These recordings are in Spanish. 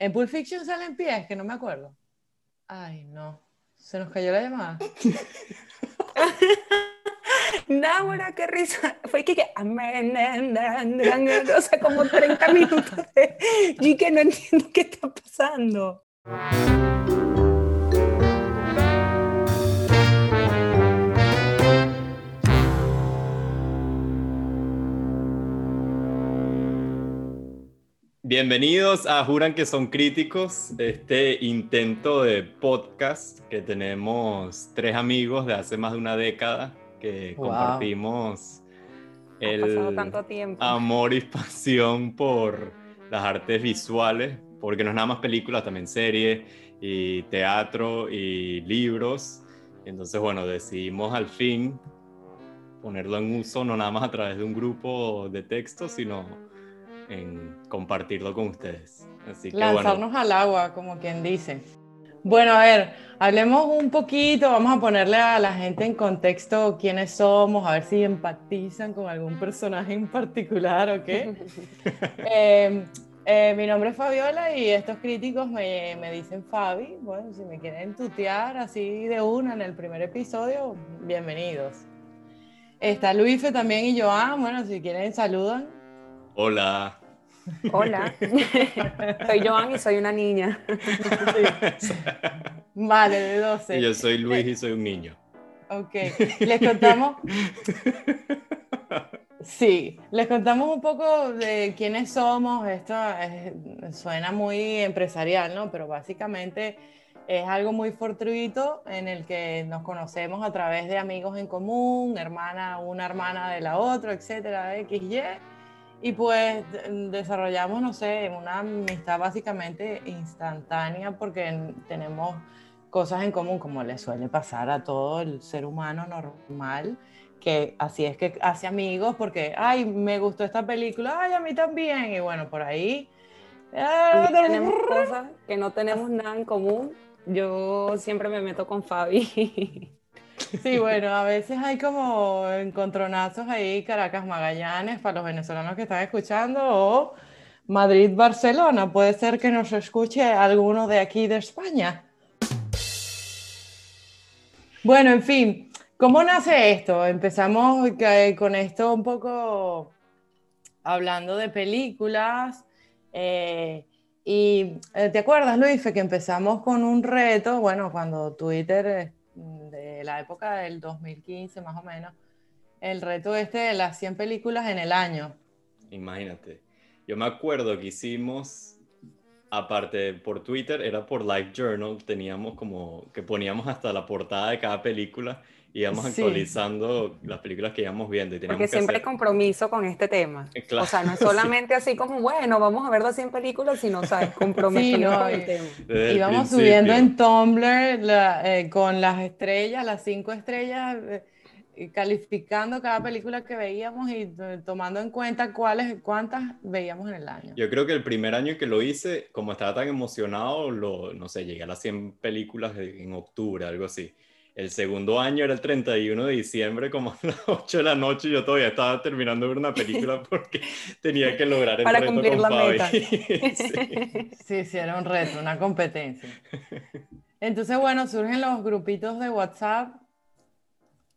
En Pulp Fiction salen pies, que no me acuerdo. Ay, no. Se nos cayó la llamada. Náhora, qué risa. Fue que, que o sea, como 30 minutos y que no entiendo qué está pasando. Bienvenidos a Juran que son críticos, este intento de podcast que tenemos tres amigos de hace más de una década que compartimos el amor y pasión por las artes visuales, porque no es nada más películas, también series y teatro y libros. Entonces, bueno, decidimos al fin ponerlo en uso, no nada más a través de un grupo de texto, sino en compartirlo con ustedes. Así que, Lanzarnos al agua, como quien dice. Bueno, a ver, hablemos un poquito, vamos a ponerle a la gente en contexto quiénes somos, a ver si empatizan con algún personaje en particular o qué. Em, eh, mi nombre es Fabiola y estos críticos me, me, dicen Fabi. Bueno, si me quieren tutear así de una en el primer episodio, bienvenidos. Está Luife también y Joan. Bueno, si quieren saludan. Hola. Hola, soy Joan y soy una niña. Vale, de 12. yo soy Luis y soy un niño. Ok, les contamos. Sí, les contamos un poco de quiénes somos. Esto suena muy empresarial, ¿no? Pero básicamente es algo muy fortuito en el que nos conocemos a través de amigos en común, hermana, una hermana de la otra, etcétera, XY y pues desarrollamos, no sé, una amistad básicamente instantánea porque tenemos cosas en común, como le suele pasar a todo el ser humano normal, que así es que hace amigos porque, ay, me gustó esta película, ay, a mí también, y bueno, por ahí... Ah, tenemos cosas que no tenemos nada en común. Yo siempre me meto con Fabi. Sí, bueno, a veces hay como encontronazos ahí, Caracas Magallanes, para los venezolanos que están escuchando, o Madrid-Barcelona. Puede ser que nos escuche alguno de aquí de España. Bueno, en fin, ¿cómo nace esto? Empezamos con esto un poco hablando de películas. Eh, y eh, te acuerdas, Luis, que empezamos con un reto, bueno, cuando Twitter la época del 2015 más o menos, el reto este de las 100 películas en el año. Imagínate. Yo me acuerdo que hicimos, aparte por Twitter, era por Live Journal, teníamos como que poníamos hasta la portada de cada película íbamos actualizando las películas que íbamos viendo. Y Porque siempre hay compromiso con este tema. Eh, o sea, no es solamente así como, bueno, vamos a ver las 100 películas, sino, ¿sabes? Compromiso con el tema. Íbamos subiendo en Tumblr eh, con las estrellas, las cinco estrellas, eh, calificando cada película que veíamos y tomando en cuenta cuáles, cuántas veíamos en el año. Yo creo que el primer año que lo hice, como estaba tan emocionado, lo, no sé, llegué a las 100 películas en octubre, algo así. El segundo año era el 31 de diciembre, como a las 8 de la noche, y yo todavía estaba terminando de ver una película porque tenía que lograr el Para reto cumplir con la Fabi. Meta. sí. sí, era un reto, una competencia. Entonces, bueno, surgen los grupitos de WhatsApp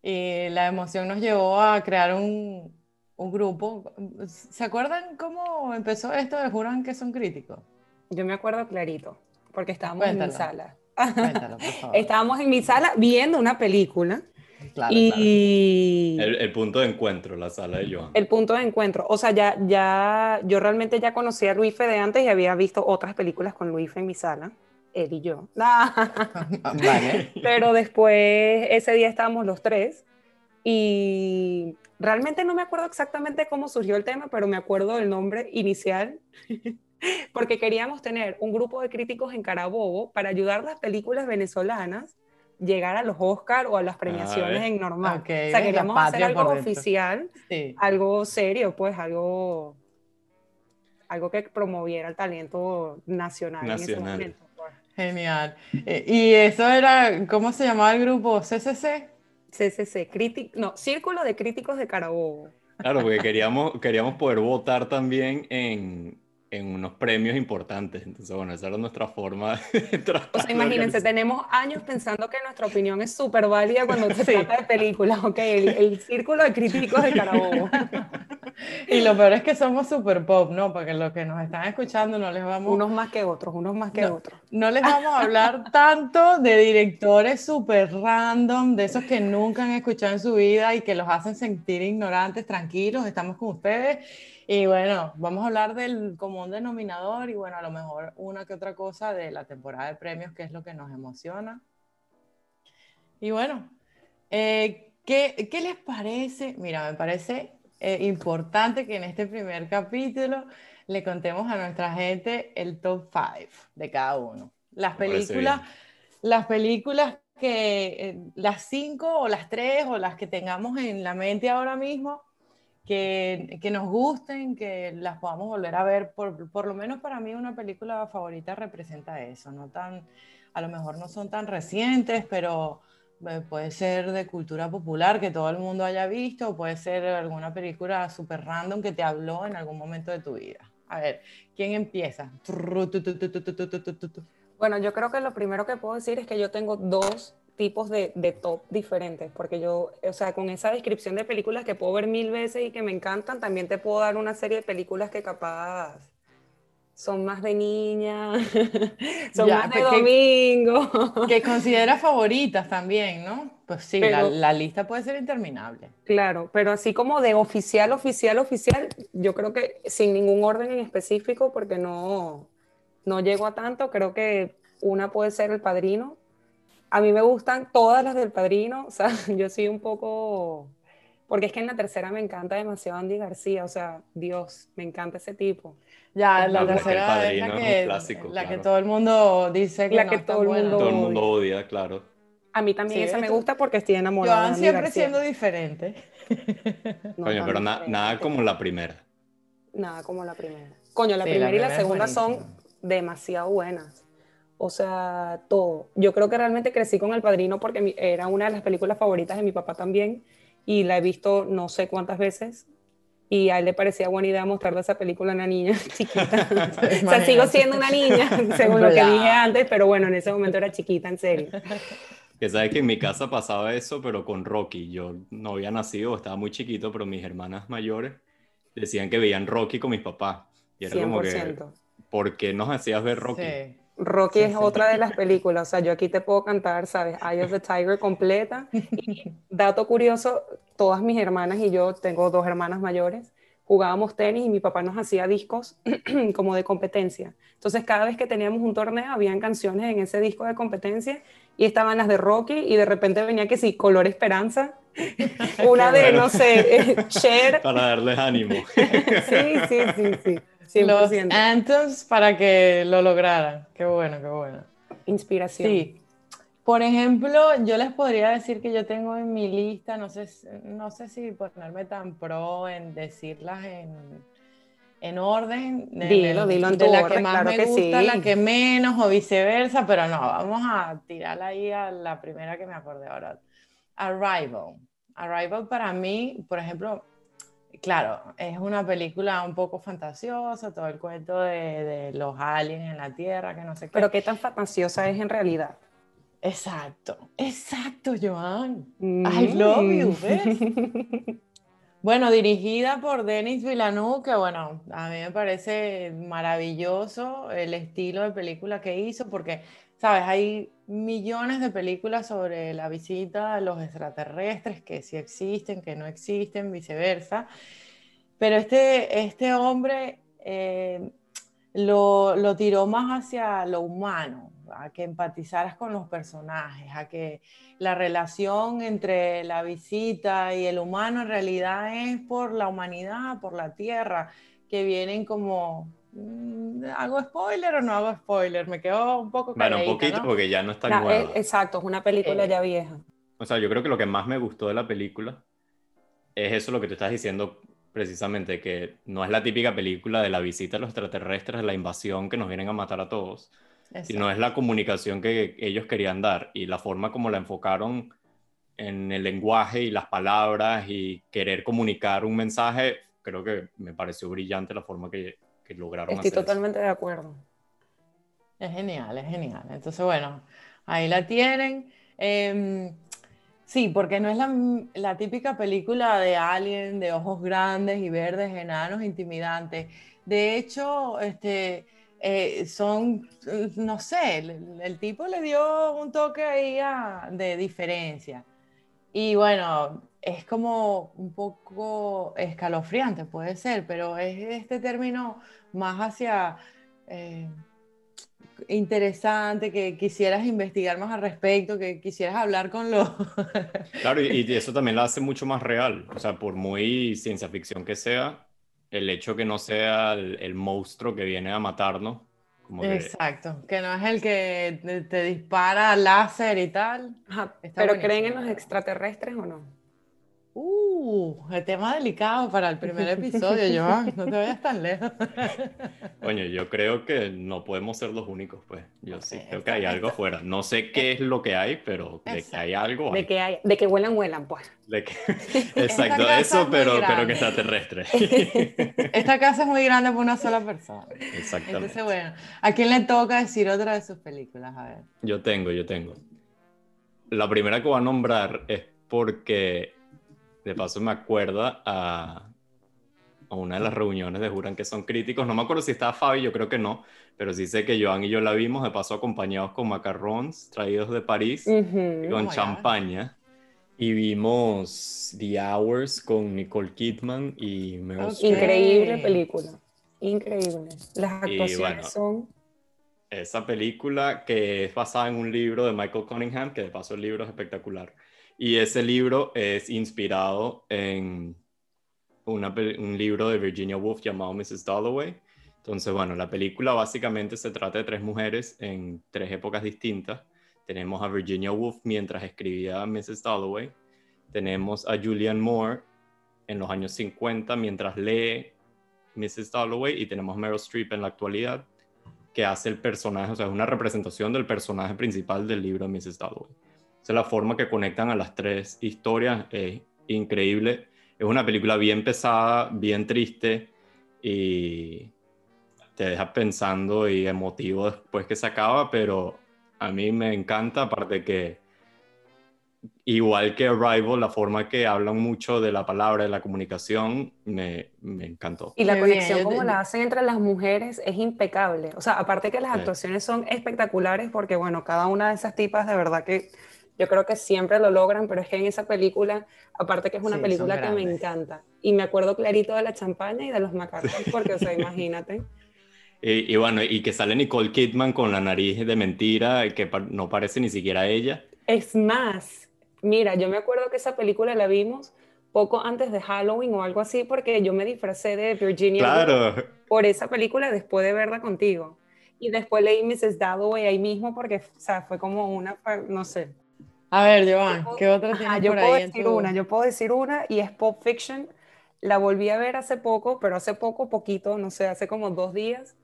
y la emoción nos llevó a crear un, un grupo. ¿Se acuerdan cómo empezó esto de Juran que son críticos? Yo me acuerdo clarito, porque estábamos en mi sala. Estábamos en mi sala viendo una película. y El, punto de encuentro, la sala de Joan. El punto de encuentro. O sea, ya, ya, yo realmente ya conocía a Luis de antes y había visto otras películas con Luis en mi sala, él y yo. Pero después, ese día estábamos los tres y realmente no me acuerdo exactamente cómo surgió el tema, pero me acuerdo del nombre inicial porque queríamos tener un grupo de críticos en Carabobo para ayudar a las películas venezolanas llegar a los Oscar o a las premiaciones en normal. o sea, queríamos hacer algo oficial, algo serio, pues algo, algo que promoviera el talento nacional, en ese momento. Pues. Genial. Eh, ¿Y eso era, cómo se llamaba el grupo? ¿CCC? CCC, no, Círculo de Críticos de Carabobo. Claro, porque queríamos, queríamos poder votar también en, en unos premios importantes. Entonces, bueno, esa era nuestra forma de O sea, imagínense, tenemos años pensando que nuestra opinión es súper válida cuando se trata de películas, ok, el, círculo de críticos de Carabobo. Y lo peor es que somos súper pop, ¿no? Porque los que nos están escuchando no les vamos... Unos más que otros, unos más que otros. No les vamos a hablar tanto de directores súper random, de esos que nunca han escuchado en su vida y que los hacen sentir ignorantes, tranquilos, estamos con ustedes y bueno, vamos a hablar del común denominador y bueno, a lo mejor una que otra cosa de la temporada de premios, que es lo que nos emociona. Y bueno, eh, ¿qué, ¿qué, les parece? Mira, me parece eh, importante que en este primer capítulo le contemos a nuestra gente el top 5 de cada uno. Las películas, las películas que, eh, las cinco o las tres o las que tengamos en la mente ahora mismo, que, nos gusten, que las podamos volver a ver. Por, por, lo menos para mí una película favorita representa eso, no tan, a lo mejor no son tan recientes, pero eh, puede ser de cultura popular que todo el mundo haya visto, o puede ser alguna película súper random que te habló en algún momento de tu vida. A ver, ¿quién empieza? Bueno, yo creo que lo primero que puedo decir es que yo tengo dos tipos de, de, top diferentes, porque yo, o sea, con esa descripción de películas que puedo ver mil veces y que me encantan, también te puedo dar una serie de películas que capaz son más de niña, son más de pues domingo. Que, considera favoritas también, ¿no? Pues sí, la, la, lista puede ser interminable. Claro, pero así como de oficial, oficial, oficial, yo creo que sin ningún orden en específico, porque no, no llego a tanto, creo que una puede ser El Padrino, a mí me gustan todas las del Padrino, o sea, yo soy un poco... Porque es que en la tercera me encanta demasiado Andy García, o sea, Dios, me encanta ese tipo. Ya, la tercera es la, que, la que todo el mundo dice que, la que todo, el mundo todo el mundo odia, claro. A mí también esa me gusta porque estoy enamorada. Yo siempre siendo diferente. Coño, pero nada como la primera. Nada como la primera. Coño, la primera y la segunda son demasiado buenas. O sea, todo. Yo creo que realmente crecí con El Padrino porque era una de las películas favoritas de mi papá también y la he visto no sé cuántas veces y a él le parecía buena idea mostrarle esa película a una niña chiquita. o sea, sigo siendo una niña, según lo que dije antes, pero bueno, en ese momento era chiquita, en serio. Que sabes que en mi casa pasaba eso, pero con Rocky. Yo no había nacido, estaba muy chiquito, pero mis hermanas mayores decían que veían Rocky con mis papás. Y era 100%. como que, ¿por qué nos hacías ver Rocky? Sí. Rocky es otra de las películas, o sea, yo aquí te puedo cantar, ¿sabes? Eye of the Tiger completa. Y dato curioso, todas mis hermanas y yo, tengo dos hermanas mayores, jugábamos tenis y mi papá nos hacía discos como de competencia. Entonces, cada vez que teníamos un torneo, habían canciones en ese disco de competencia y estaban las de Rocky y de repente venía que sí, Color Esperanza, una de, no sé, Cher. Para darles ánimo. sí, sí, sí, sí. Los anthems para que lo lograran. Qué bueno, qué bueno. Inspiración. Sí. Por ejemplo, yo les podría decir que yo tengo en mi lista, no sé, no sé si ponerme tan pro en decirlas en, en orden. Dilo, dilo en de la que más me gusta, la que menos o viceversa, pero no, vamos a tirarla ahí a la primera que me acordé ahora. Arrival. Arrival para mí, por ejemplo, claro, es una película un poco fantasiosa, todo el cuento de, los aliens en la Tierra, que no sé qué. Pero qué tan fantasiosa es en realidad. Exacto, exacto, Joan. I love you, ¿ves? bueno, dirigida por Denis Villeneuve, que bueno, a mí me parece maravilloso el estilo de película que hizo, porque, sabes, hay millones de películas sobre la visita a los extraterrestres, que sí existen, que no existen, viceversa. Pero este, este hombre eh, lo, lo, tiró más hacia lo humano, a que empatizaras con los personajes, a que la relación entre la visita y el humano en realidad es por la humanidad, por la tierra, que vienen como ¿Hago spoiler o no hago spoiler? Me quedo un poco Bueno, un poquito porque ya no está no, nueva. exacto, es una película ya vieja. O sea, yo creo que lo que más me gustó de la película es eso lo que tú estás diciendo precisamente, que no es la típica película de la visita a los extraterrestres, de la invasión que nos vienen a matar a todos, sino es la comunicación que ellos querían dar y la forma como la enfocaron en el lenguaje y las palabras y querer comunicar un mensaje, creo que me pareció brillante la forma que que lograron Estoy totalmente de acuerdo. Es genial, es genial. Entonces, bueno, ahí la tienen. Em, sí, porque no es la, la, típica película de Alien de ojos grandes y verdes, enanos, intimidantes. De hecho, este, eh, son, no sé, el, tipo le dio un toque ahí de diferencia. Y bueno, es como un poco escalofriante, puede ser, pero es este término más hacia eh, interesante, que quisieras investigar más al respecto, que quisieras hablar con los... claro, y, y, eso también la hace mucho más real, o sea, por muy ciencia ficción que sea, el hecho que no sea el, monstruo que viene a matarnos. Como Exacto, que no es el que te, dispara láser y tal. pero ¿creen en los extraterrestres o no? Uh, el tema delicado para el primer episodio, Joan, no te vayas tan lejos. Coño, yo creo que no podemos ser los únicos, pues. Yo sí creo que hay algo afuera. No sé qué es lo que hay, pero de que hay algo. De que hay, de que huelan, huelan, pues. De que... Exacto, eso, pero, pero que está terrestre. Esta casa es muy grande para una sola persona. Exactamente. Entonces, bueno, ¿a quién le toca decir otra de sus películas? A ver. Yo tengo, yo tengo. La primera que voy a nombrar es porque de paso me acuerda a, a, una de las reuniones de Juran que son críticos. No me acuerdo si estaba Fabi, yo creo que no, pero sí sé que Joan y yo la vimos, de paso acompañados con macarrons traídos de París, con oh champaña. Y vimos The Hours con Nicole Kidman y me Increíble película, increíble. Las actuaciones son... Esa película que es basada en un libro de Michael Cunningham, que de paso el libro es espectacular. Y ese libro es inspirado en un libro de Virginia Woolf llamado Mrs. Dalloway. Entonces, bueno, la película básicamente se trata de tres mujeres en tres épocas distintas. Tenemos a Virginia Woolf mientras escribía Mrs. Dalloway. Tenemos a Julianne Moore en los años 50 mientras lee Mrs. Dalloway. Y tenemos a Meryl Streep en la actualidad que hace el personaje, o sea, es una representación del personaje principal del libro de Mrs. Dalloway es la forma que conectan a las tres historias es increíble. Es una película bien pesada, bien triste y te deja pensando y emotivo después que se acaba, pero a mí me encanta, aparte que igual que Arrival, la forma que hablan mucho de la palabra, de la comunicación, me, me encantó. Y la conexión como la hacen entre las mujeres es impecable. O sea, aparte que las actuaciones son espectaculares porque, bueno, cada una de esas tipas de verdad que yo creo que siempre lo logran, pero es que en esa película, aparte que es una película que me encanta, y me acuerdo clarito de la champaña y de los macarrones, porque, o sea, imagínate. Y, bueno, y que sale Nicole Kidman con la nariz de mentira, que no parece ni siquiera ella. Es más, mira, yo me acuerdo que esa película la vimos poco antes de Halloween o algo así, porque yo me disfracé de Virginia claro. por esa película después de verla contigo. Y después leí Mrs. Dalloway ahí mismo porque, o sea, fue como una, no sé, a ver, Joan, ¿qué otra tienes yo puedo decir una, yo puedo decir una y es Pop Fiction. La volví a ver hace poco, pero hace poco, poquito, no sé, hace como dos días.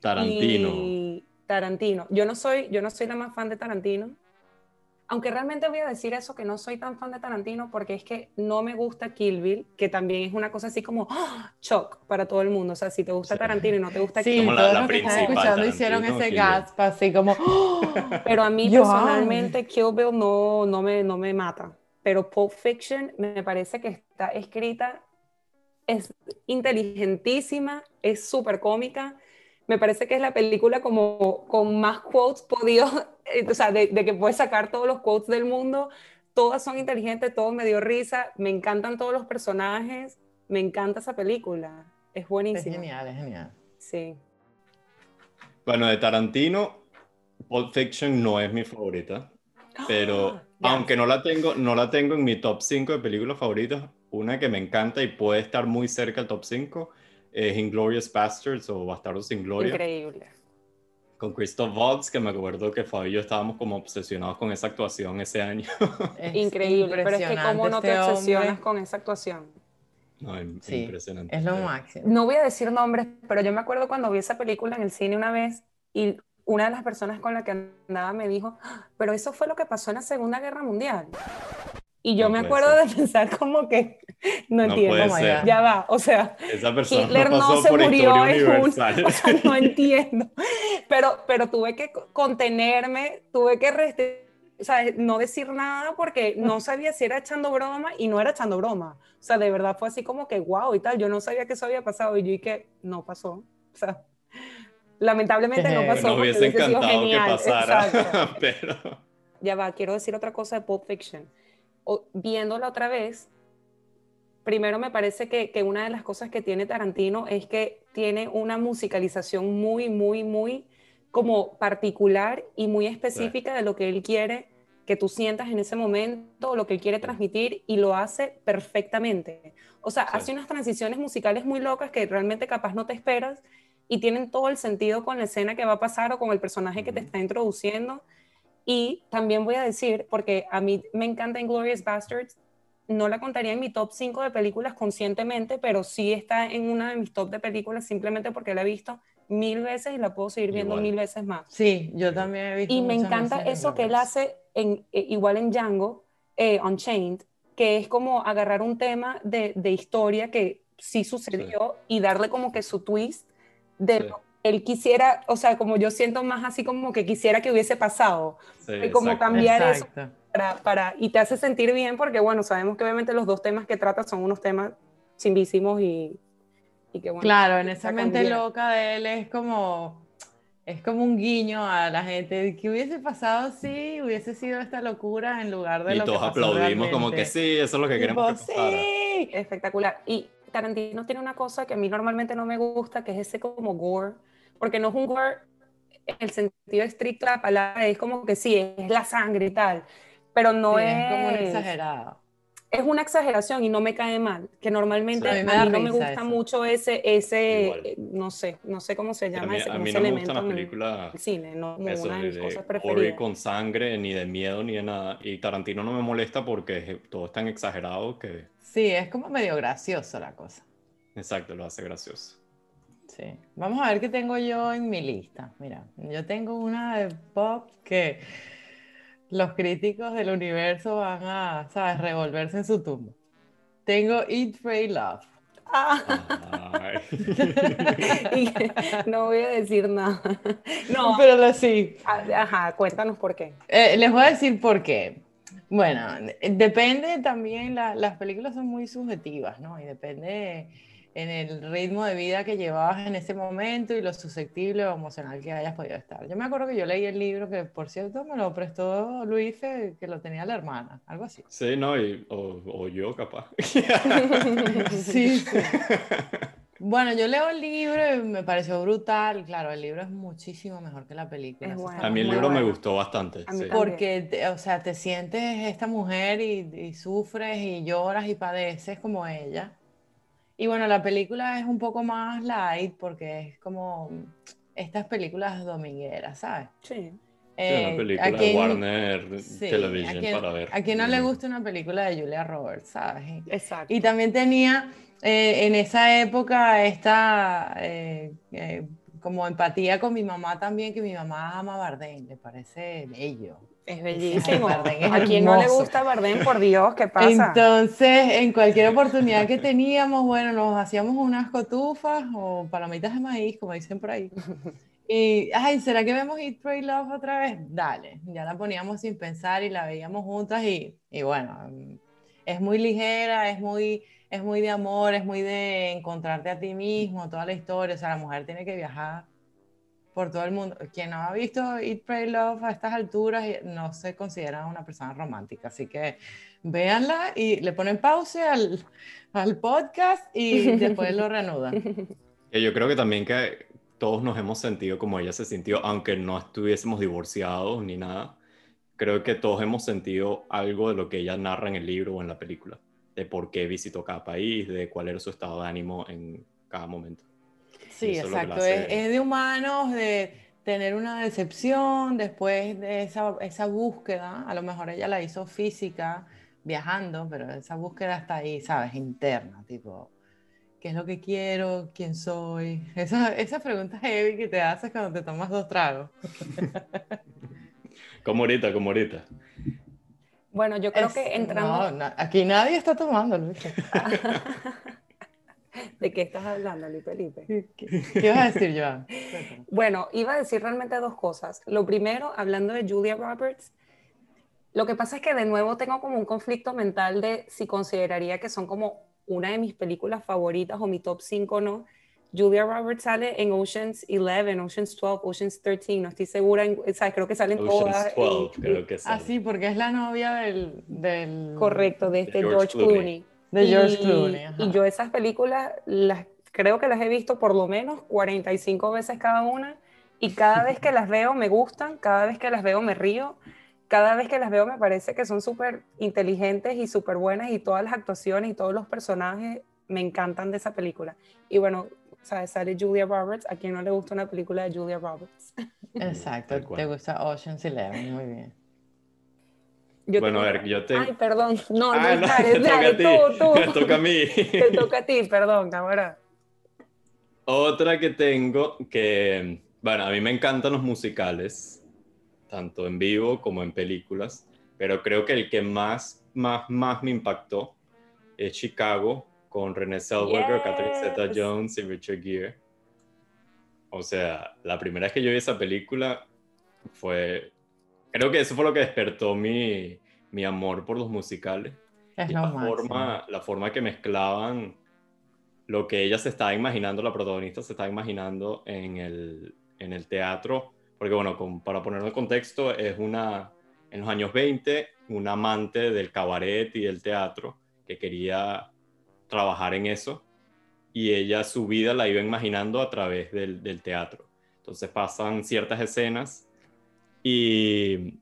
Tarantino. Y Tarantino. Yo no soy, yo no soy la más fan de Tarantino. Aunque realmente voy a decir eso, que no soy tan fan de Tarantino, porque es que no me gusta Kill Bill, que también es una cosa así como ¡ah! shock para todo el mundo. O sea, si te gusta Tarantino y no te gusta Kill Bill. todos los que están escuchando hicieron ese gasp así como. ¡ah! Pero a mí personalmente Kill Bill no, no, me, no me mata. Pero Pulp Fiction me parece que está escrita, es inteligentísima, es súper cómica me parece que es la película como con más quotes podido, o sea, de, que puedes sacar todos los quotes del mundo. Todas son inteligentes, todo me dio risa, me encantan todos los personajes, me encanta esa película, es buenísima. Es genial, es genial. Sí. Bueno, de Tarantino, Pulp Fiction no es mi favorita, pero aunque no la, tengo, no la tengo en mi top 5 de películas favoritas, una que me encanta y puede estar muy cerca del top 5 es Inglorious Bastards o Bastardos sin Gloria. Increíble. Con Christoph Waltz, que me acuerdo que Fabio y yo estábamos como obsesionados con esa actuación ese año. Increíble, pero es que cómo no te este obsesionas con esa actuación. No, es impresionante. Es lo máximo. No voy a decir nombres, pero yo me acuerdo cuando vi esa película en el cine una vez y una de las personas con la que andaba me dijo, ah, pero eso fue lo que pasó en la Segunda Guerra Mundial. Y yo me acuerdo de pensar como que, No, entiendo. Ya va, o sea, Esa persona Hitler no, se murió en un, o sea, no entiendo. Pero, pero tuve que contenerme, tuve que o sea, no decir nada porque no sabía si era echando broma y no era echando broma. O sea, de verdad fue así como que wow y tal. Yo no sabía que eso había pasado y yo y que no pasó. O sea, lamentablemente no pasó. Nos hubiese encantado que pasara, pero... Ya va, quiero decir otra cosa de Pulp Fiction. Viéndola otra vez, primero me parece que, que una de las cosas que tiene Tarantino es que tiene una musicalización muy, muy, muy como particular y muy específica de lo que él quiere que tú sientas en ese momento, lo que él quiere transmitir y lo hace perfectamente. O sea, hace unas transiciones musicales muy locas que realmente capaz no te esperas y tienen todo el sentido con la escena que va a pasar o con el personaje que te está introduciendo. Y también voy a decir, porque a mí me encanta Inglorious Bastards, no la contaría en mi top 5 de películas conscientemente, pero sí está en una de mis top de películas simplemente porque la he visto mil veces y la puedo seguir viendo mil veces más. Sí, yo también he visto. Y me encanta eso que él hace en, eh, igual en Django, eh, Unchained, que es como agarrar un tema de, de historia que sí sucedió y darle como que su twist de él quisiera, o sea, como yo siento más así como que quisiera que hubiese pasado. y como cambiar eso para, para, y te hace sentir bien porque, bueno, sabemos que obviamente los dos temas que trata son unos temas chimbísimos y, claro, en esa mente loca de él es como, es como un guiño a la gente. que hubiese pasado si hubiese sido esta locura en lugar de y lo todos aplaudimos como que sí, eso es lo que queremos que pasara. Sí, espectacular. Y Tarantino tiene una cosa que a mí normalmente no me gusta, que es ese como gore, porque no es un gore en el sentido estricto de la palabra, es como que sí, es la sangre y tal, pero no es... Es como un exagerado es una exageración y no me cae mal, que normalmente a mí, no me gusta mucho ese, ese eh, no sé, no sé cómo se llama ese, a mí no me gustan las películas cine, no una de mis cosas preferidas. con sangre, ni de miedo, ni de nada. Y Tarantino no me molesta porque todo es tan exagerado que... Sí, es como medio gracioso la cosa. Exacto, lo hace gracioso. Sí. Vamos a ver qué tengo yo en mi lista. Mira, yo tengo una de pop que los críticos del universo van a, ¿sabes?, revolverse en su tumba. Tengo Eat, Pray, Love. no voy a decir nada. No, pero sí. Ah, ajá, cuéntanos por qué. Eh, les voy a decir por qué. Bueno, depende también, las películas son muy subjetivas, ¿no? Y depende en el ritmo de vida que llevabas en ese momento y lo susceptible o emocional que hayas podido estar. Yo me acuerdo que yo leí el libro que, por cierto, me lo prestó Luis, que lo tenía la hermana, algo así. Sí, no, y, o, yo capaz. sí, sí. Bueno, yo leo el libro y me pareció brutal. Claro, el libro es muchísimo mejor que la película. a mí el libro me gustó bastante. Porque, o sea, te sientes esta mujer y, y, sufres y lloras y padeces como ella. Y bueno, la película es un poco más light porque es como estas películas domingueras, ¿sabes? Sí. Eh, una película de Warner Television para ver. A quien no le gusta una película de Julia Roberts, ¿sabes? Exacto. Y también tenía eh, en esa época esta eh, como empatía con mi mamá también, que mi mamá ama Bardem, le parece bello. Es bellísimo. a quien no le gusta Bardem, por Dios, ¿qué pasa? Entonces, en cualquier oportunidad que teníamos, bueno, nos hacíamos unas cotufas o palomitas de maíz, como dicen por ahí. Y, ay, ¿será que vemos Eat, Pray, Love otra vez? Dale, ya la poníamos sin pensar y la veíamos juntas y, y bueno, es muy ligera, es muy, es muy de amor, es muy de encontrarte a ti mismo, toda la historia, o sea, la mujer tiene que viajar por todo el mundo. Quien no ha visto Eat, Pray, Love a estas alturas no se considera una persona romántica, así que véanla y le ponen pausa al, al podcast y después lo reanudan. Yo creo que también que todos nos hemos sentido como ella se sintió, aunque no estuviésemos divorciados ni nada. Creo que todos hemos sentido algo de lo que ella narra en el libro o en la película, de por qué visitó cada país, de cuál era su estado de ánimo en cada momento. Sí, exacto. Es, de humanos, de tener una decepción después de esa, esa, búsqueda. A lo mejor ella la hizo física, viajando, pero esa búsqueda está ahí, ¿sabes? Interna, tipo, ¿qué es lo que quiero? ¿Quién soy? Esa, esa pregunta heavy que te haces cuando te tomas dos tragos. como ahorita, como ahorita. Bueno, yo creo que entrando... No, aquí nadie está tomando, Luis. ¿De qué estás hablando, Luis Felipe? ¿Qué, qué vas a decir, Joan? bueno, iba a decir realmente dos cosas. Lo primero, hablando de Julia Roberts, lo que pasa es que de nuevo tengo como un conflicto mental de si consideraría que son como una de mis películas favoritas o mi top 5 o no. Julia Roberts sale en Oceans 11, Oceans 12, Oceans 13, no estoy segura, ¿sabes? creo que salen Oceans todas. 12, creo que Ah, sí, porque es la novia del... del... Correcto, de este George George, Clooney. Clooney. De George Y- Clooney, ajá. Y yo esas películas las creo que las he visto por lo menos 45 veces cada una y cada vez que las veo me gustan, cada vez que las veo me río, cada vez que las veo me parece que son súper inteligentes y súper buenas y todas las actuaciones y todos los personajes me encantan de esa película. Y bueno, ¿sabes? sale Julia Roberts, a quien no le gusta una película de Julia Roberts. Exacto, te gusta Ocean's Eleven, muy bien. Yo Bueno, a ver, yo te... Ay, perdón, no, Ah, no, no, dale, te toca dale, a ti, tú, tú. me toca a mí. Te toca a ti, perdón, ahora. Otra que tengo que, bueno, a mí me encantan los musicales, tanto en vivo como en películas, pero creo que el que más, más, más me impactó es Chicago con Renée Zellweger, Catherine Yes. Zeta-Jones y Richard Gere. O sea, la primera vez que yo vi esa película fue, creo que eso fue lo que despertó mi, mi amor por los musicales Es y la máximo. forma, la forma que mezclaban lo que ella se estaba imaginando, la protagonista se estaba imaginando en el, en el teatro, porque bueno, con- para ponerlo en contexto, es una, en los años 20, una amante del cabaret y del teatro que quería trabajar en eso, y ella su vida la iba imaginando a través del, del teatro. Entonces pasan ciertas escenas y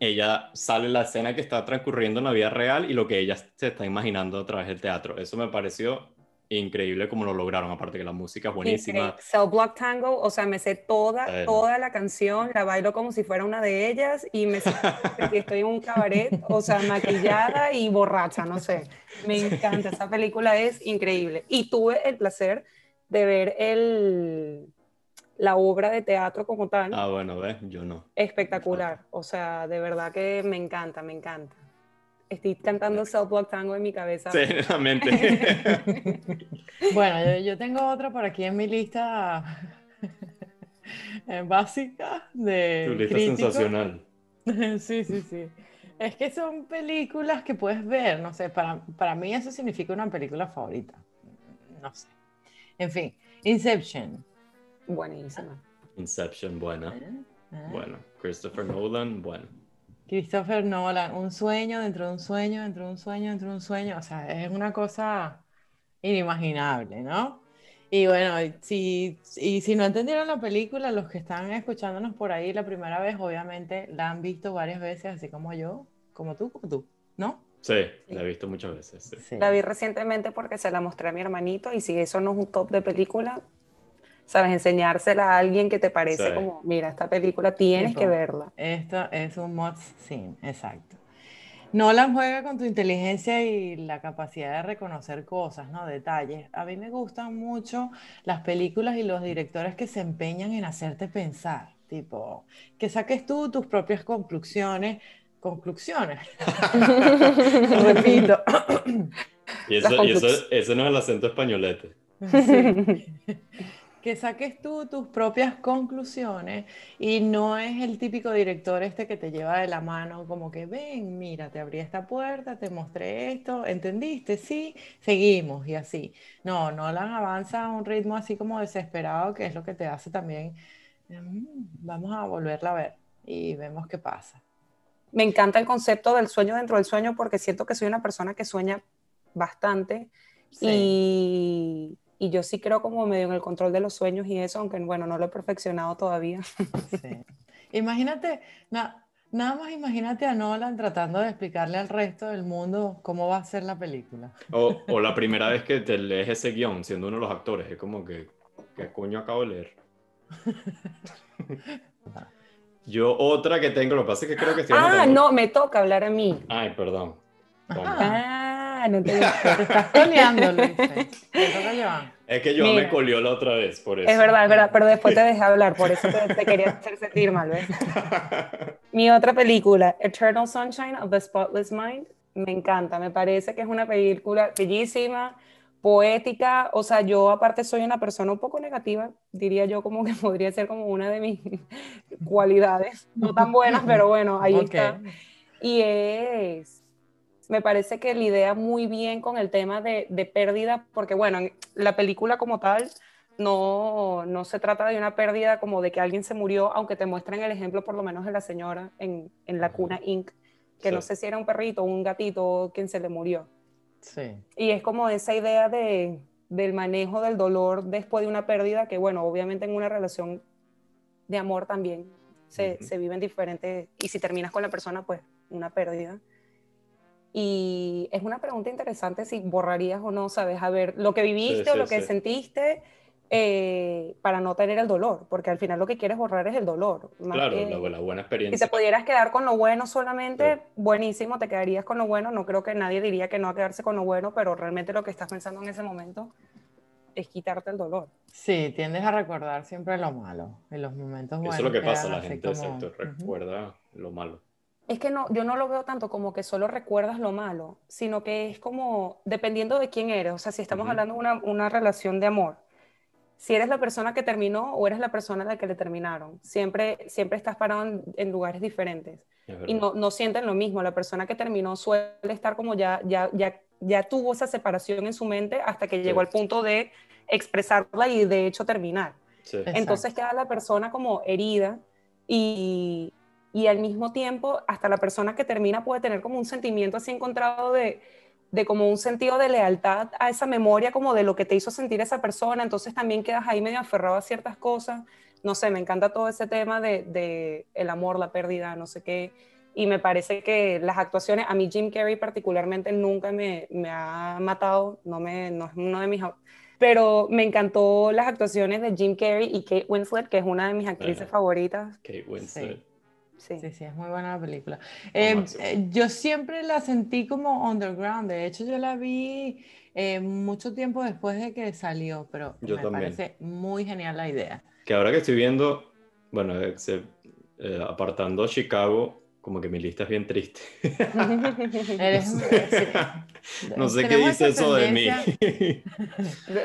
ella sale la escena que está transcurriendo en la vida real y lo que ella se está imaginando a través del teatro. Eso me pareció increíble como lo lograron, aparte que la música es buenísima. Cell Block Tango, o sea, me sé toda, Bueno. toda la canción, la bailo como si fuera una de ellas y me sé que estoy en un cabaret, o sea, maquillada y borracha, no sé. Me encanta, esa película es increíble. Y tuve el placer de ver el, la obra de teatro como tal, Ah, bueno, ves, yo no. espectacular. O sea, de verdad que me encanta, me encanta. Estoy cantando Cell Block Tango en mi cabeza. Sí. Bueno, yo, yo tengo otra por aquí en mi lista eh, básica de tu lista críticos. sensacional. Sí, sí, sí. Es que son películas que puedes ver, no sé, para, para mí eso significa una película favorita. No sé. En fin, Inception. Buenísima. Inception, buena. Bueno, Christopher Nolan, bueno. Christopher Nolan, un sueño dentro de un sueño, dentro de un sueño, dentro de un sueño. O sea, es una cosa inimaginable, ¿no? Y bueno, si, y si no entendieron la película, los que están escuchándonos por ahí la primera vez, obviamente la han visto varias veces, así como yo, como tú, como tú, ¿no? Sí, la he visto muchas veces. sí. Sí. La vi recientemente porque se la mostré a mi hermanito y si eso no es un top de película, sabes, enseñársela a alguien que te parece Sí. como, mira, esta película tienes Tipo, que verla. Esto es un must scene, exacto. Nolan juega con tu inteligencia y la capacidad de reconocer cosas, ¿no? Detalles. A mí me gustan mucho las películas y los directores que se empeñan en hacerte pensar, tipo, que saques tú tus propias conclusiones, conclusiones. Repito. Y eso, y eso, eso no es el acento españolete. Sí. Que saques tú tus propias conclusiones y no es el típico director este que te lleva de la mano como que ven, mira, te abrí esta puerta, te mostré esto, ¿entendiste? Sí, seguimos y así. No, Nolan avanza a un ritmo así como desesperado que es lo que te hace también, "Mm, vamos a volverla a ver y vemos qué pasa. Me encanta el concepto del sueño dentro del sueño porque siento que soy una persona que sueña bastante Sí. y, y yo sí creo como medio en el control de los sueños y eso, aunque bueno, no lo he perfeccionado todavía. Sí. Imagínate, na- nada más imagínate a Nolan tratando de explicarle al resto del mundo cómo va a ser la película. O, o la primera vez que te lees ese guion siendo uno de los actores, es como que, ¿qué coño acabo de leer? Yo otra que tengo, lo que pasa es que creo que estoy Ah, no, me toca hablar a mí. Ay, perdón. Ah, no te Te estás coleando, Luis. Te toca llevar. Es que yo me colió la otra vez, por eso. Es verdad, es verdad, pero después te dejé hablar, por eso te, te quería hacer sentir mal, ¿ves? Mi otra película, Eternal Sunshine of the Spotless Mind, me encanta, me parece que es una película bellísima, poética, o sea, yo aparte soy una persona un poco negativa, diría yo como que podría ser como una de mis cualidades, no tan buenas, pero bueno, ahí Ok. está. Y es, me parece que lidia muy bien con el tema de, de pérdida, porque bueno, en la película como tal no, no se trata de una pérdida como de que alguien se murió, aunque te muestran el ejemplo por lo menos de la señora en, en La Cuna Inc., que no Sí. sé si era un perrito o un gatito quien se le murió. Sí. Y es como esa idea de, del manejo del dolor después de una pérdida, que bueno, obviamente en una relación de amor también se, Ujú. se viven diferentes, y si terminas con la persona, pues una pérdida. Y es una pregunta interesante si borrarías o no, ¿sabes? A ver, lo que viviste o sí, lo que sí. sentiste eh, para no tener el dolor, porque al final lo que quieres borrar es el dolor. más Claro, que- la, la buena si experiencia. te pudieras quedar con lo bueno solamente, Sí. buenísimo, te quedarías con lo bueno. No creo que nadie diría que no a quedarse con lo bueno, pero realmente lo que estás pensando en ese momento es quitarte el dolor. Sí, tiendes a recordar siempre lo malo. En los momentos Eso buenos. es lo que pasa, la gente como- exacto, recuerda lo malo. Es que no, yo no lo veo tanto como que solo recuerdas lo malo, sino que es como dependiendo de quién eres. O sea, si estamos hablando de una, una relación de amor, si eres la persona que terminó o eres la persona a la que le terminaron, siempre, siempre estás parado en, en lugares diferentes. es y no, no sienten lo mismo. La persona que terminó suele estar como ya, ya, ya, ya tuvo esa separación en su mente hasta que llegó al punto de expresarla y de hecho terminar. Sí. Entonces queda la persona como herida y, y al mismo tiempo hasta la persona que termina puede tener como un sentimiento así encontrado de, de como un sentido de lealtad a esa memoria como de lo que te hizo sentir esa persona. Entonces también quedas ahí medio aferrado a ciertas cosas. No sé, me encanta todo ese tema de, de el amor, la pérdida, no sé qué. Y me parece que las actuaciones, a mí Jim Carrey particularmente nunca me, me ha matado, no, me, no es uno de mis... Pero me encantó las actuaciones de Jim Carrey y Kate Winslet, que es una de mis actrices Bueno. favoritas. Kate Winslet. Sí. Sí, sí, es muy buena la película. Eh, máximo. eh, yo siempre la sentí como underground. De hecho, yo la vi eh, mucho tiempo después de que salió, pero Yo me también. parece muy genial la idea. Que ahora que estoy viendo, bueno, ex- eh, apartando Chicago, como que mi lista es bien triste. Eres, sí. no sé qué dice eso de mí.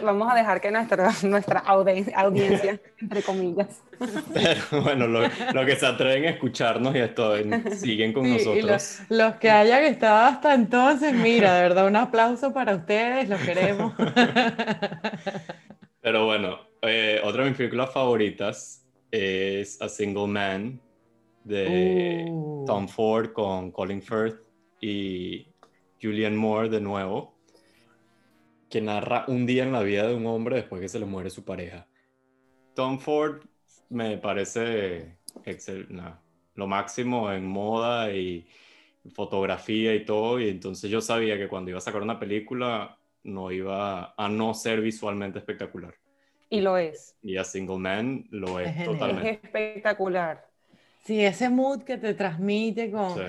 Vamos a dejar que nuestra, nuestra audi- audiencia, entre comillas, Pero bueno, lo, lo que se atreven a escucharnos y esto, en- siguen con Sí, y nosotros. los, los que hayan estado hasta entonces, mira, de verdad, un aplauso para ustedes, los queremos. Pero bueno, eh, otra de mis películas favoritas es A Single Man de Uh. Tom Ford con Colin Firth y Julianne Moore de nuevo, que narra un día en la vida de un hombre después que se le muere su pareja. Tom Ford me parece excel- no, lo máximo en moda y fotografía y todo, y entonces yo sabía que cuando iba a sacar una película no iba a no ser visualmente espectacular. y lo es. Y a Single Man lo es, Es totalmente. Es espectacular. Sí, ese mood que te transmite con, Sí.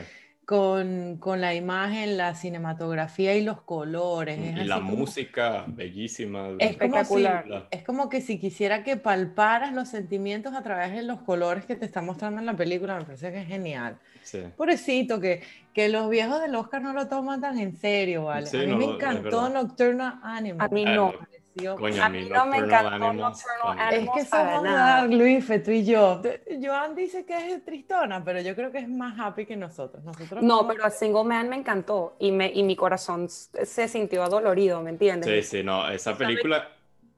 con, con la imagen, la cinematografía y los colores. es Y la como- música bellísima. Es como, si, Espectacular. es como que si quisiera que palparas los sentimientos a través de los colores que te está mostrando en la película, me parece que es genial. Sí. Pobrecito, que, que los viejos del Oscar no lo toman tan en serio, ¿vale? Sí, a mí no me encantó verdad. Nocturnal Animals. A mí no. Coño, A mí no me Nocturnal encantó Animals Nocturnal también. Es Animals. que somos nada. Luis, tú y yo. Joan dice que es tristona, pero yo creo que es más happy que nosotros. nosotros No, somos- pero a Single Man me encantó y, me, y mi corazón se sintió adolorido, ¿me entiendes? Sí, sí, no, esa película,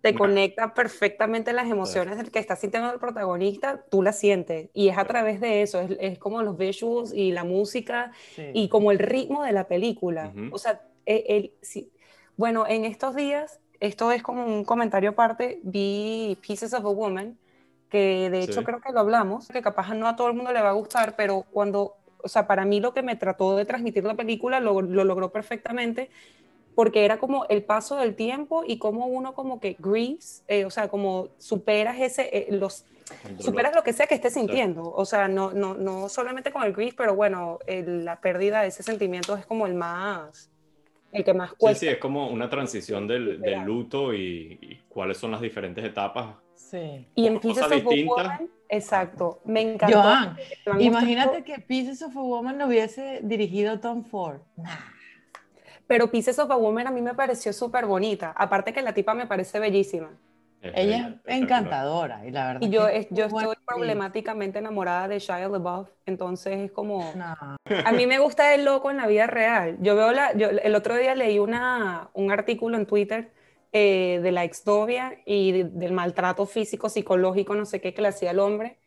Te conecta perfectamente las emociones del que está sintiendo el protagonista, tú las sientes. Y es a través de eso, es, es como los visuals y la música Sí. y como el ritmo de la película. Ujú. O sea, el, el- sí. bueno, en estos días, esto es como un comentario aparte, vi Pieces of a Woman, que de hecho Sí. creo que lo hablamos, que capaz no a todo el mundo le va a gustar, pero cuando, o sea, para mí lo que me trató de transmitir la película lo, lo logró perfectamente porque era como el paso del tiempo y cómo uno como que grieves, eh, o sea, como superas ese, eh, los, superas lo que sea que estés sintiendo, o sea, no, no, no solamente con el grief, pero bueno, el- la pérdida de ese sentimiento es como el más, el que más cuesta. Sí, sí, es como una transición del, del luto y, cuáles son las diferentes etapas. Sí. Y en Pieces of a Woman, exacto, me encantó. Joan, imagínate que Pieces of a Woman lo hubiese dirigido Tom Ford. Pero Pieces of a Woman a mí me pareció súper bonita, aparte que la tipa me parece bellísima. Ella es encantadora y la verdad. Y yo, yo estoy problemáticamente enamorada de Shia LaBeouf, entonces es como... A mí me gusta el loco en la vida real. Yo veo la... Yo, el otro día leí una, un artículo en Twitter eh, de la exnovia y del maltrato físico, psicológico, no sé qué, que le hacía al hombre.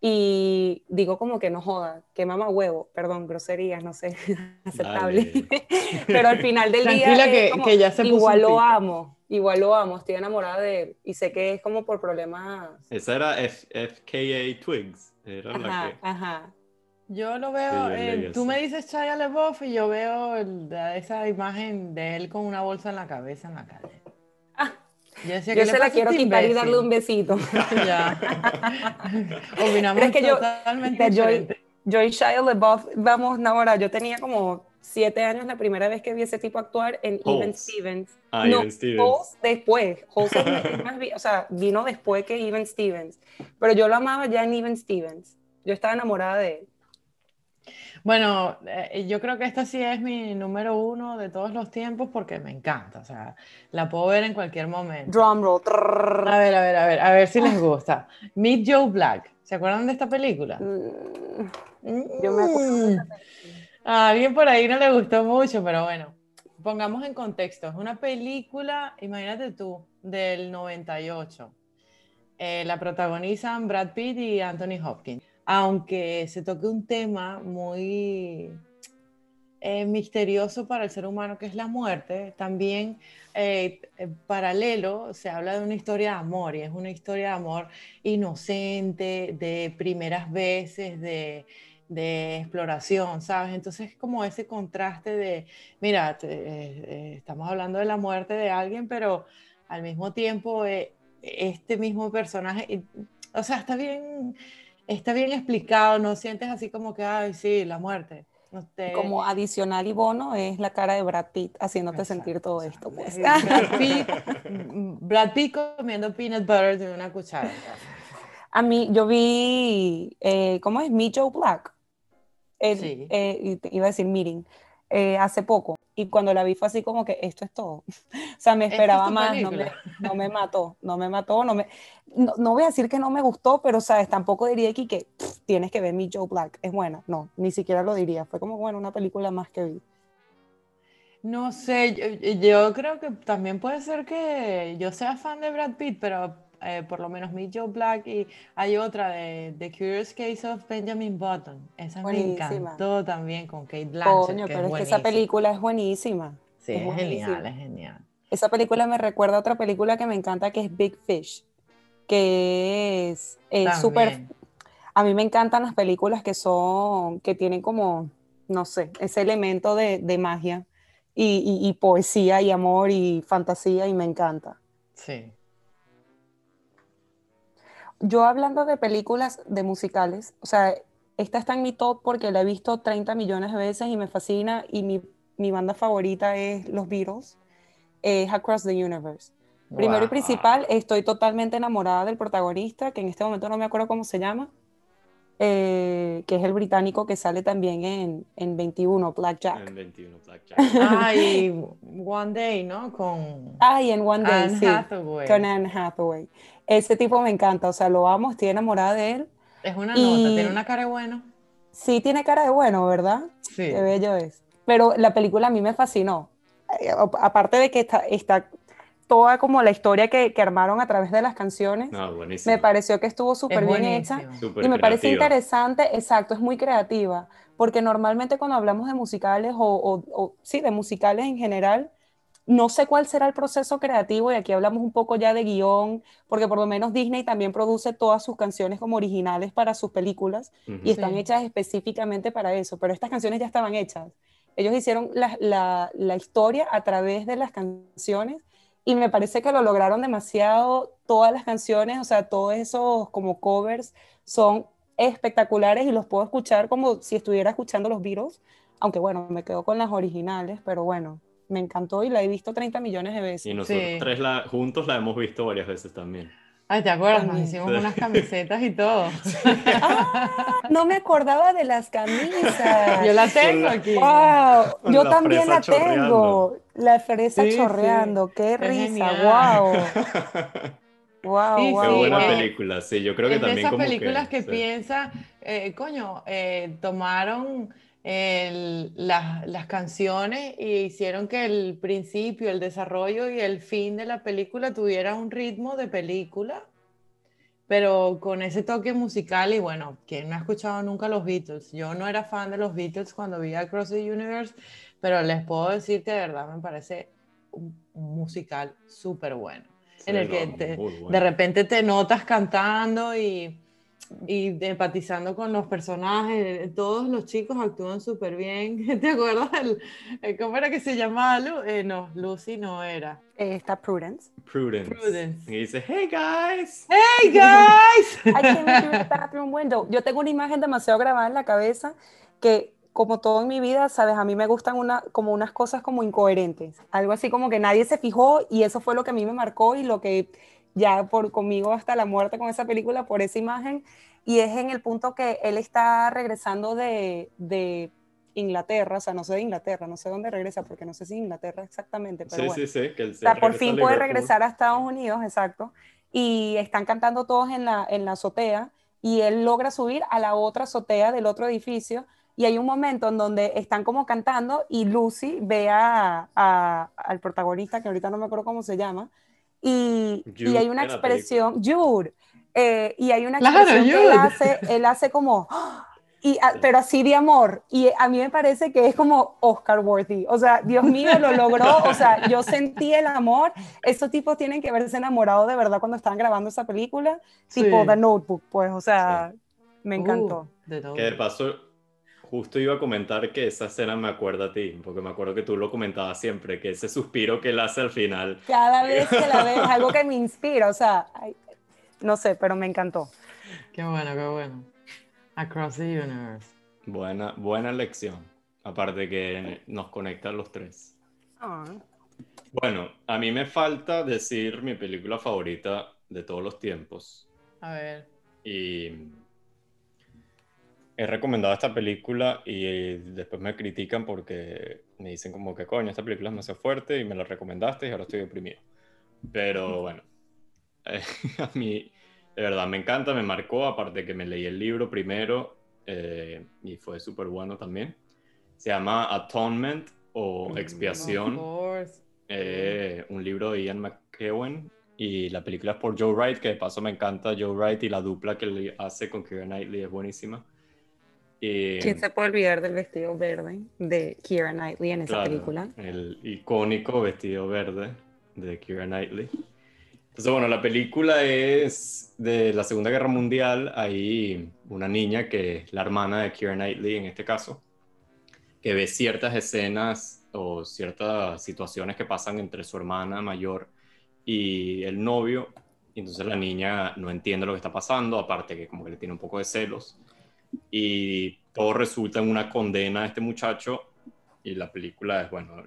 Y digo como que no joda, que mama huevo, perdón, groserías, no sé, aceptable. Pero al final del día, que, que ya se igual lo amo, igual lo amo, estoy enamorada de él. Y sé que es como por problemas. Esa era FKA Twigs. Era ajá, la que... ajá. Yo lo veo, eh, tú me dices Chaya LeBoff y yo veo esa imagen de él con una bolsa en la cabeza en la calle. Ah, yo, se la quiero este quitar y darle un besito. ya. Opinamos es que totalmente yo, yo, y Shia LaBeouf, vamos, ahora, yo tenía como siete años la primera vez que vi ese tipo actuar en Even Stevens. Ah, no, Even Stevens. después. o sea, vino después que Even Stevens. Pero yo lo amaba ya en Even Stevens. Yo estaba enamorada de él. Bueno, eh, yo creo que esta sí es mi número uno de todos los tiempos porque me encanta. O sea, la puedo ver en cualquier momento. Drum roll. A ver, a ver, a ver, a ver si les gusta. Meet Joe Black. ¿Se acuerdan de esta película? Mm, yo me acuerdo. A alguien por ahí no le gustó mucho, pero bueno, pongamos en contexto. Es una película, imagínate tú, del 98. Eh, la protagonizan Brad Pitt y Anthony Hopkins aunque se toque un tema muy eh, misterioso para el ser humano que es la muerte, también eh, eh, paralelo se habla de una historia de amor y es una historia de amor inocente, de primeras veces, de, exploración, ¿sabes? Entonces es como ese contraste de, mira, estamos hablando de la muerte de alguien, pero al mismo tiempo este mismo personaje, o sea, está bien está bien explicado, no sientes así como que, ay, sí, la muerte. Como adicional y bono es la cara de Brad Pitt haciéndote sentir todo esto. Pues. Brad, Pitt, Brad Pitt comiendo peanut butter de una cuchara. A mí, yo vi, eh, ¿cómo es? Me Joe Black. Sí. Eh, iba a decir Meeting, eh, hace poco. Y cuando la vi fue así como que esto es todo. o sea, me esperaba más, no me, no me, mató, no me mató, no me... No, voy a decir que no me gustó, pero, ¿sabes? Tampoco diría aquí que tienes que ver mi Joe Black, es buena. No, ni siquiera lo diría. Fue como, bueno, una película más que vi. No sé, yo, yo creo que también puede ser que yo sea fan de Brad Pitt, pero eh, por lo menos mi Joe Black y hay otra de The Curious Case of Benjamin Button. Esa me encantó también con Kate Blanchett. Coño, pero es, que esa película es buenísima. Sí, es, genial, es genial. Esa película me recuerda a otra película que me encanta que es Big Fish, que es súper... A mí me encantan las películas que son, que tienen como, no sé, ese elemento de, de magia y, y, y poesía y amor y fantasía y me encanta. Sí. Yo hablando de películas de musicales, o sea, esta está en mi top porque la he visto 30 millones de veces y me fascina y mi, mi banda favorita es Los Beatles, es Across the Universe. Primero y principal, estoy totalmente enamorada del protagonista, que en este momento no me acuerdo cómo se llama, eh, que es el británico que sale también en, en 21, Blackjack. En 21, Blackjack. Ah, y One Day, ¿no? Con... Ah, en One Day, Anne sí. Hathaway. Con Anne Hathaway. Ese tipo me encanta, o sea, lo amo, estoy enamorada de él. Es una nota, tiene una cara de bueno. Sí, tiene cara de bueno, ¿verdad? Sí. Qué bello es. Pero la película a mí me fascinó. Eh, aparte de que está, está toda como la historia que, que, armaron a través de las canciones. No, me pareció que estuvo súper bien hecha. y me parece interesante, exacto, es muy creativa. Porque normalmente cuando hablamos de musicales o, o, sí, de musicales en general, no sé cuál será el proceso creativo y aquí hablamos un poco ya de guion, porque por lo menos Disney también produce todas sus canciones como originales para sus películas y están hechas específicamente para eso, pero estas canciones ya estaban hechas. Ellos hicieron la, la, la, historia a través de las canciones y me parece que lo lograron demasiado. Todas las canciones, o sea, todos esos como covers son espectaculares y los puedo escuchar como si estuviera escuchando los Beatles, aunque bueno, me quedo con las originales, pero bueno, me encantó y la he visto 30 millones de veces. Y nosotros tres la, juntos la hemos visto varias veces también. Ay, ¿te acuerdas? Nos hicimos unas camisetas y todo. Ah, no me acordaba de las camisas. Yo la tengo aquí. Wow, yo también la tengo. La fresa chorreando, qué risa, wow. Wow, wow, Qué buena película, sí, yo creo que también esas películas que, piensa, eh, coño, eh, tomaron las, canciones y hicieron que el principio, el desarrollo y el fin de la película tuviera un ritmo de película, pero con ese toque musical y bueno, quien no ha escuchado nunca los Beatles, yo no era fan de los Beatles cuando vi Across the Universe, pero les puedo decir que de verdad me parece un musical súper bueno, en el que de repente te notas cantando y y empatizando con los personajes, todos los chicos actúan súper bien. ¿Te acuerdas? El, ¿Cómo era que se llamaba? Eh, no, Lucy no era. Eh, está Prudence. Prudence. Prudence. Y dice, hey guys. Hey guys. I came the bathroom window. Yo tengo una imagen demasiado grabada en la cabeza que como todo en mi vida, sabes, a mí me gustan una, como unas cosas como incoherentes. Algo así como que nadie se fijó y eso fue lo que a mí me marcó y lo que ya por conmigo hasta la muerte con esa película, por esa imagen, y es en el punto que él está regresando de, de Inglaterra, o sea, no sé de Inglaterra, no sé dónde regresa, porque no sé si Inglaterra exactamente, pero sí, sí, sí, que él se o sea, por fin puede regresar a Estados Unidos, exacto, y están cantando todos en la, en la azotea, y él logra subir a la otra azotea del otro edificio, y hay un momento en donde están como cantando y Lucy ve a, a, al protagonista, que ahorita no me acuerdo cómo se llama, y, y hay una expresión, Jude, eh, y hay una expresión que él hace, él hace como, y, pero así de amor, y a mí me parece que es como Oscar worthy, o sea, Dios mío, lo logró, o sea, yo sentí el amor, estos tipos tienen que verse enamorados de verdad cuando estaban grabando esa película, tipo The Notebook, pues, o sea, me encantó. Uh, que de paso, Justo iba a comentar que esa escena me acuerda a ti, porque me acuerdo que tú lo comentabas siempre, que ese suspiro que él hace al final. Cada vez que la ves, algo que me inspira, o sea, no sé, pero me encantó. Qué bueno, qué bueno. Across the Universe. Buena, buena lección. Aparte que nos conecta a los tres. Ah. Bueno, a mí me falta decir mi película favorita de todos los tiempos. A ver. Y he recomendado esta película y después me critican porque me dicen como que coño, esta película es demasiado fuerte y me la recomendaste y ahora estoy deprimido. Pero bueno, a mí de verdad me encanta, me marcó, aparte que me leí el libro primero eh, y fue súper bueno también. Se llama Atonement o Expiación. Eh, un libro de Ian McEwen y la película es por Joe Wright, que de paso me encanta Joe Wright y la dupla que le hace con Keira Knightley es buenísima. ¿Quién se puede olvidar del vestido verde de Keira Knightley en esa película? El icónico vestido verde de Keira Knightley. Entonces, bueno, la película es de la Segunda Guerra Mundial. Hay una niña que es la hermana de Keira Knightley en este caso, que ve ciertas escenas o ciertas situaciones que pasan entre su hermana mayor y el novio. Y entonces la niña no entiende lo que está pasando, aparte que como que le tiene un poco de celos y todo resulta en una condena a este muchacho y la película es, bueno,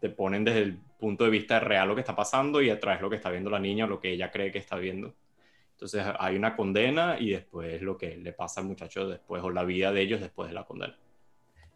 te ponen desde el punto de vista real lo que está pasando y atrás lo que está viendo la niña o lo que ella cree que está viendo. Entonces hay una condena y después lo que le pasa al muchacho después o la vida de ellos después de la condena.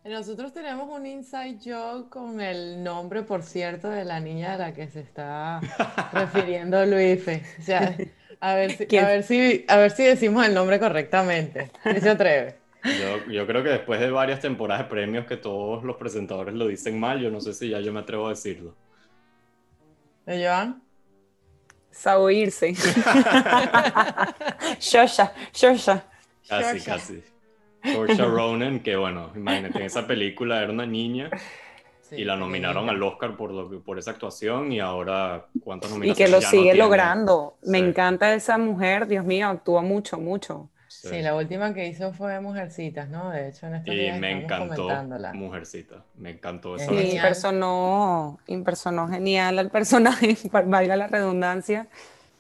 Nosotros tenemos un inside joke con el nombre, por cierto, de la niña a la que se está refiriendo Luis. O sea, a ver, si, a, ver si, a ver si decimos el nombre correctamente. ¿Quién se atreve? Yo, yo, creo que después de varias temporadas de premios que todos los presentadores lo dicen mal, yo no sé si ya yo me atrevo a decirlo. ¿De Joan? Shosha, Shosha. Casi, casi. Saoirse Ronan, que bueno, imagínate, en esa película era una niña y la nominaron al Oscar por, lo, por esa actuación y ahora cuántas nominaciones. Y que lo sigue logrando. Me encanta esa mujer, Dios mío, actúa mucho, mucho. Sí. la última que hizo fue Mujercitas, ¿no? De hecho, en esta Y me encantó Mujercita, me encantó esa Sí, impersonó, impersonó genial al personaje, valga la redundancia.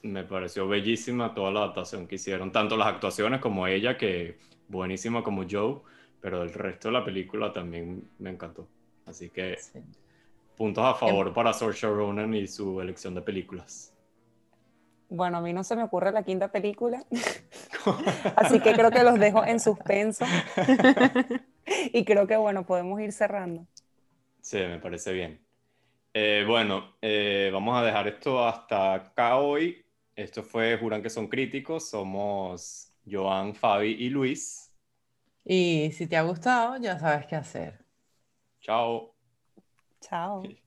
Me pareció bellísima toda la adaptación que hicieron, tanto las actuaciones como ella, que buenísima como Joe, pero el resto de la película también me encantó. Así que Puntos a favor para Saoirse Ronan y su elección de películas. Bueno, a mí no se me ocurre la quinta película, así que creo que los dejo en suspenso. y creo que, bueno, podemos ir cerrando. Sí, me parece bien. Eh, bueno, eh, vamos a dejar esto hasta acá hoy. Esto fue Juran que son críticos. Somos Joan, Fabi y Luis. Y si te ha gustado, ya sabes qué hacer. Ciao. Ciao. Okay.